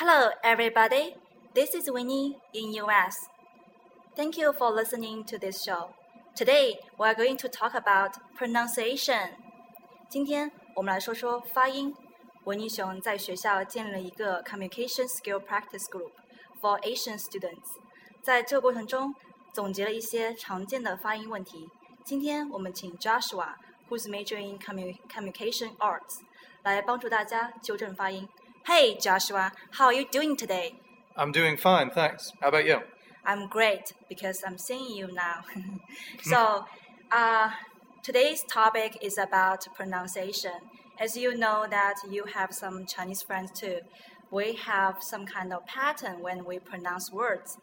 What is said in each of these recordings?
Hello, everybody. This is Winnie in US. Thank you for listening to this show. Today, we are going to talk about pronunciation. 今天我们来说说发音。文妮熊在学校建立了一个 communication skill practice group for Asian students。在这个过程中，总结了一些常见的发音问题。今天我们请 Joshua, who's majoring in communication arts, 来帮助大家纠正发音。 Hey Joshua, how are you doing today? I'm doing fine, thanks. How about you? I'm great because I'm seeing you now. so, uh, today's topic is about pronunciation. As you know that you have some Chinese friends too, we have some kind of pattern when we pronounce words.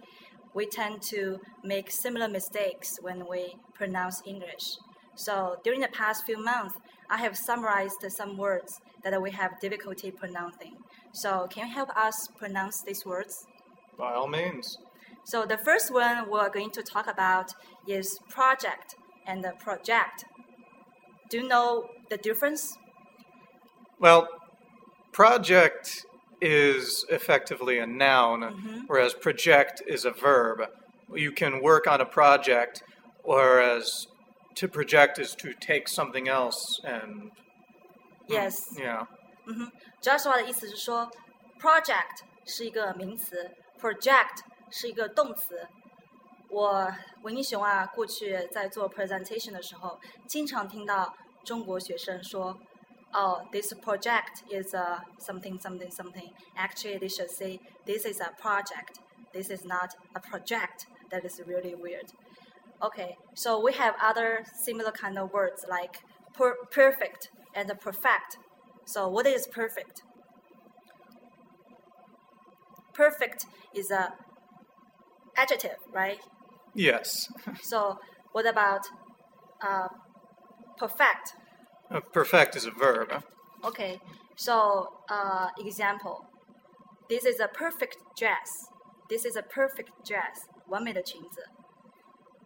We tend to make similar mistakes when we pronounce English. So during the past few months, I have summarized some words that we have difficulty pronouncing. So can you help us pronounce these words? By all means. So the first one we're going to talk about is project and the project. Do you know the difference? Well, project is effectively a noun, Mm-hmm. whereas project is a verb. You can work on a project, whereas to project is to take something else and Yes. yeah. 嗯哼，Joshua 的意思是说，project 是一个名词，project 是一个动词。我维尼熊啊，过去在做 presentation 的时候，经常听到中国学生说，哦，this project is a something something Actually, they should say this is a project. This is not a project. That is really weird. Okay, so we have other similar kind of words like per perfect and perfect So what is perfect? Perfect is a adjective, right? Yes. So what about uh, perfect? Uh, Perfect is a verb. Okay, so uh, example. This is a perfect dress. This is a perfect dress. 完美的裙子。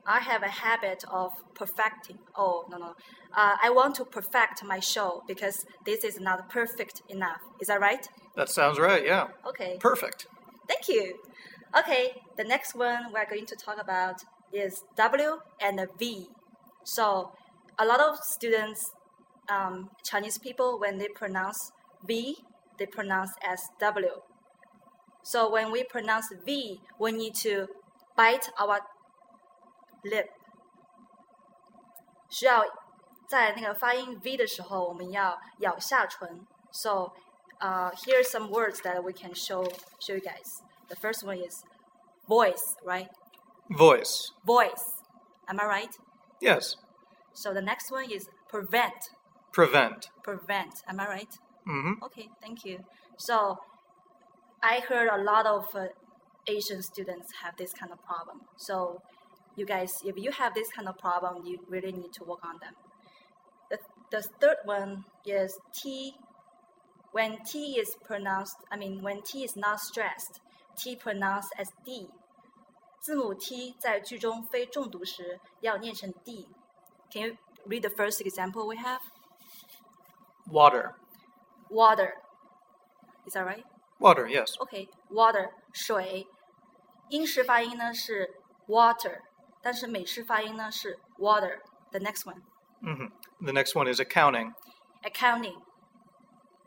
I have a habit of perfecting. Oh no no. Uh, I want to perfect my show because this is not perfect enough. Is that right? That sounds right, yeah. Okay. Perfect. Thank you. Okay, the next one we're going to talk about is W and V. So, a lot of students, um, Chinese people, when they pronounce V, they pronounce as W. So, when we pronounce V, we need to bite our lip. 需要在那个发音 V 的时候，我们要咬下唇。So, uh, here are some words that we can show show you guys. The first one is voice, right? Voice. Voice. Am I right? Yes. So the next one is prevent. Prevent. Prevent. Am I right? hmm Okay, thank you. So I heard a lot of uh, Asian students have this kind of problem. So you guys, if you have this kind of problem, you really need to work on them. The, the third one is T. When T is pronounced, I mean, when T is not stressed, T pronounced as D. 字母 T 在句中非重读时要念成 D。Can you read the first example we have? Water. Water. Is that right? Water, yes. OK, water 水，英式发音呢是 water， 但是美式发音呢是 water。The next one, hmm The next one is accounting. accounting.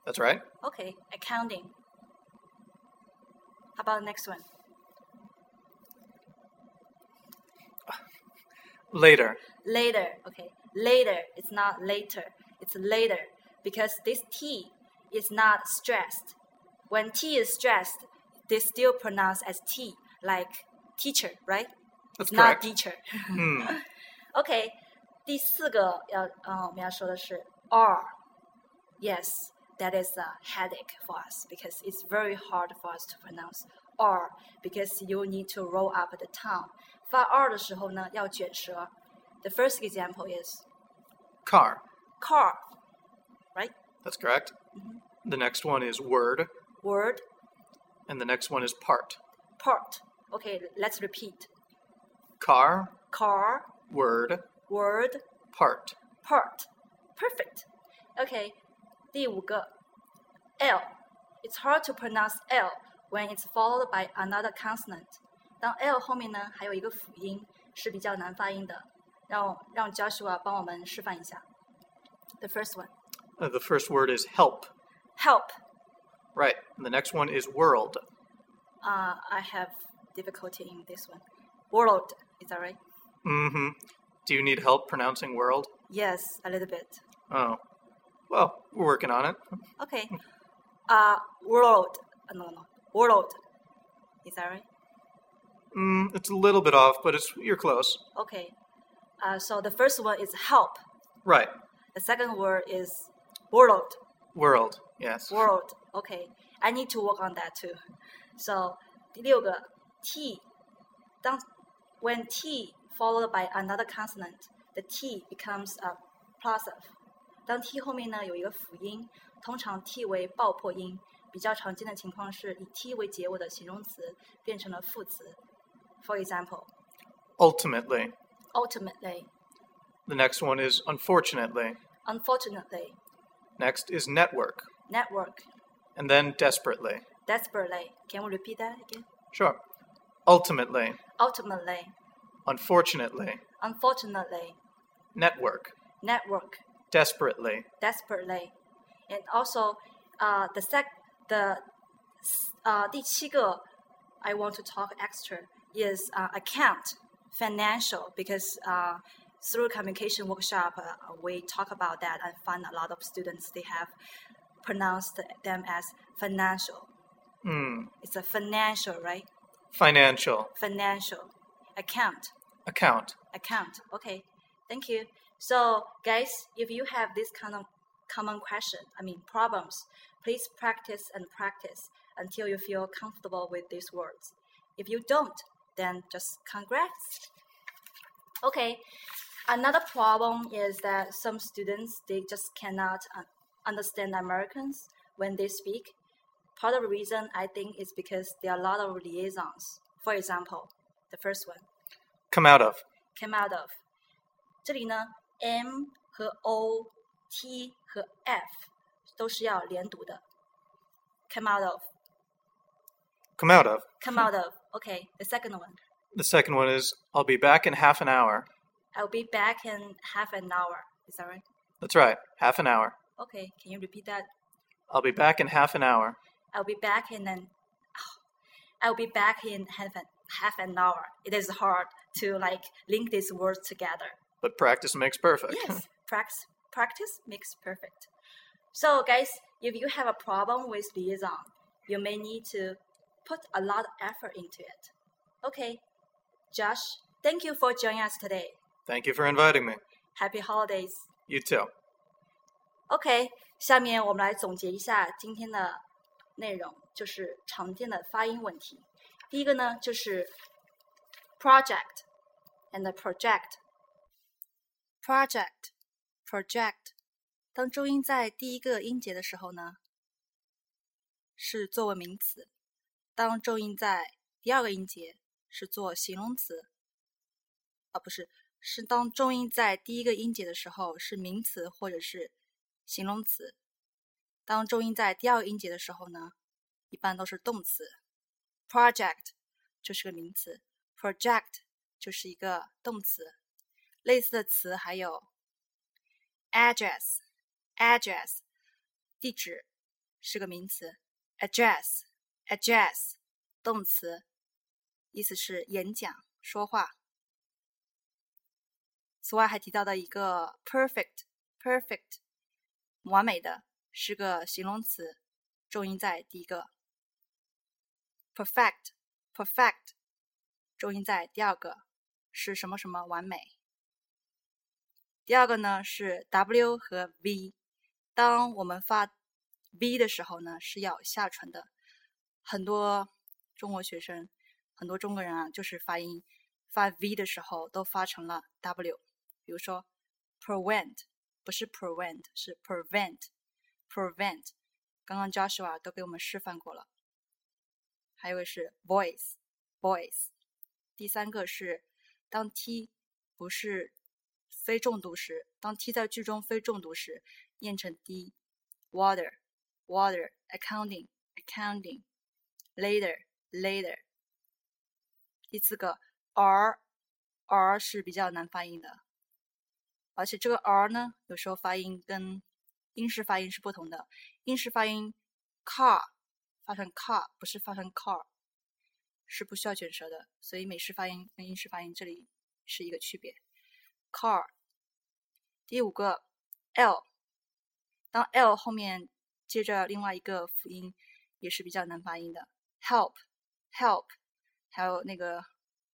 That's right. OK, accounting. How about the next one? Later. Later. OK, later. It's not later. It's later because this T is not stressed. When T is stressed, they still pronounce as T, like teacher, right? That's Not correct. teacher. Hmm. OK，第四个要呃我们要说的是 R。Yes, that is a headache for us because it's very hard for us to pronounce R because you need to roll up the tongue. 发 R 的时候呢，要卷舌。The first example is Car. car, right? That's correct. The next one is word, Word, and the next one is part. part. Okay, let's repeat. Car, Car, word, word, part. part. Perfect. Okay, 第五个 L. It's hard to pronounce L when it's followed by another consonant。当 l 后面呢还有一个辅音是比较难发音的，让让 Joshua 帮我们示范一下。The first one, Uh, the first word is help. help. Right. And the next one is world. Uh, I have difficulty in this one. World, is that right? Mm-hmm. Do you need help pronouncing world? Yes, a little bit. Oh. Well, we're working on it. Okay. Uh, world. Uh, no, no. World. Is that right? Mm, it's a little bit off, but it's you're close. Okay. Uh, so the first one is help. Right. The second word is world. World. Yes. World. Okay. I need to work on that too. So 第六个 T，当 when T followed by another consonant, the T becomes a plosive。当 T 后面呢有一个辅音，通常 T 为爆破音。比较常见的情况是以 T 为结尾的形容词变成了副词。For example, Ultimately. ultimately, The next one is unfortunately. unfortunately, Next is network. network, And then desperately. desperately. Can we repeat that again? Sure. Ultimately. Ultimately, Unfortunately. unfortunately, Network. network, Desperately. desperately, and also, uh, the sec the uh 第七个 I want to talk extra is uh, account financial because uh, through communication workshop uh, we talk about that and find a lot of students they have pronounced them as financial. Hmm. It's a financial, right? Financial. Financial account. Account. account. Okay, thank you. So, guys, if you have this kind of common question, I mean problems, please practice and practice until you feel comfortable with these words. If you don't, then just congrats. Okay, another problem is that some students they just cannot uh, understand Americans when they speak. Part of the reason I think is because there are a lot of liaisons. For example, the first one Come out of. came out of。这里呢，M 和 O、T 和 F 都是要连读的。Come out of, Come out of. come out of. Okay, the second one. The second one is I'll be back in half an hour. I'll be back in half an hour. Is that right? That's right. Half an hour. Okay, can you repeat that? I'll be back in half an hour. I'll be back in an. I'll be back in half an half an hour. It is hard to like link these words together. But practice makes perfect. Yes, practice practice makes perfect. So, guys, if you have a problem with liaison, you may need to put a lot of effort into it. Okay, Josh, thank you for joining us today. Thank you for inviting me. Happy holidays. You too. OK，下面我们来总结一下今天的 内容，就是常见的发音问题。第一个呢，就是 project and project。project project，当重音在第一个音节的时候呢，是作为名词；当重音在第二个音节是做形容词。啊，不是，是当重音在第一个音节的时候是名词或者是形容词。当重音在第二个音节的时候呢，一般都是动词。project 就是个名词，project 就是一个动词。类似的词还有 address，address 地址是个名词，address，address 动词，意思是演讲、说话。此外还提到的一个 perfect，perfect 完美的是个形容词，重音在第一个。perfect，perfect 重音在第二个，是什么什么完美。第二个呢是 W 和 V，当我们发 V 的时候呢是要下唇的。很多中国学生，很多中国人啊，就是发音发 V 的时候都发成了 W。比如说 prevent 不是 prevent 是 prevent prevent，刚刚 Joshua 都给我们示范过了。还有一个是 voice voice，第三个是当 T 不是非重读时，当 T 在句中非重读时，念成 D water water accounting accounting later，later。第四个 r，r 是比较难发音的，而且这个 r 呢，有时候发音跟英式发音是不同的。英式发音 car 发成 car，不是发成 car，是不需要卷舌的。所以美式发音跟英式发音这里是一个区别。car。第五个 l，当 l 后面接着另外一个辅音，也是比较难发音的。help，help。还有那个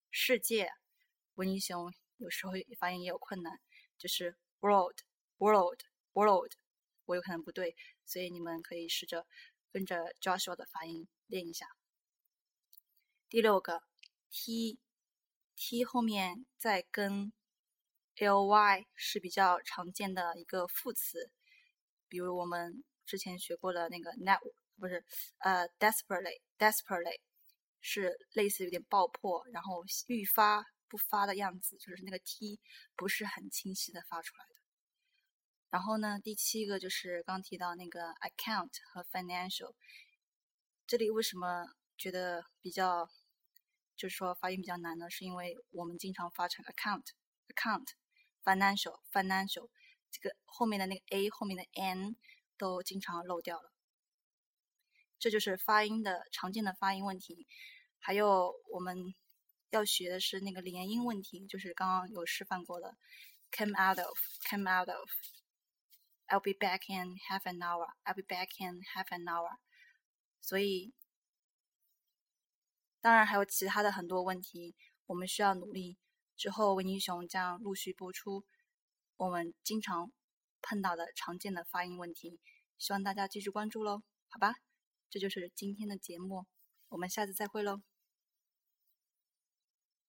世界，文英雄有时候发音也有困难，就是 world，world，world，我有可能不对，所以你们可以试着跟着 Joshua 的发音练一下。第六个 t，t 后面再跟 ly 是比较常见的一个副词，比如我们之前学过的那个 net，不是呃 desperately，desperately。是类似有点爆破，然后欲发不发的样子，就是那个 t 不是很清晰的发出来的。然后呢，第七个就是刚提到那个 account 和 financial，这里为什么觉得比较就是说发音比较难呢？是因为我们经常发成 account，account，financial，financial，这个后面的那个 a 后面的 n 都经常漏掉了。这就是发音的常见的发音问题，还有我们要学的是那个连音问题，就是刚刚有示范过的，come out of，come out of I'll be back in half an hour，I'll be back in half an hour。所以，当然还有其他的很多问题，我们需要努力。之后，维尼熊将陆续播出我们经常碰到的常见的发音问题，希望大家继续关注喽，好吧？这就是今天的节目，我们下次再会喽。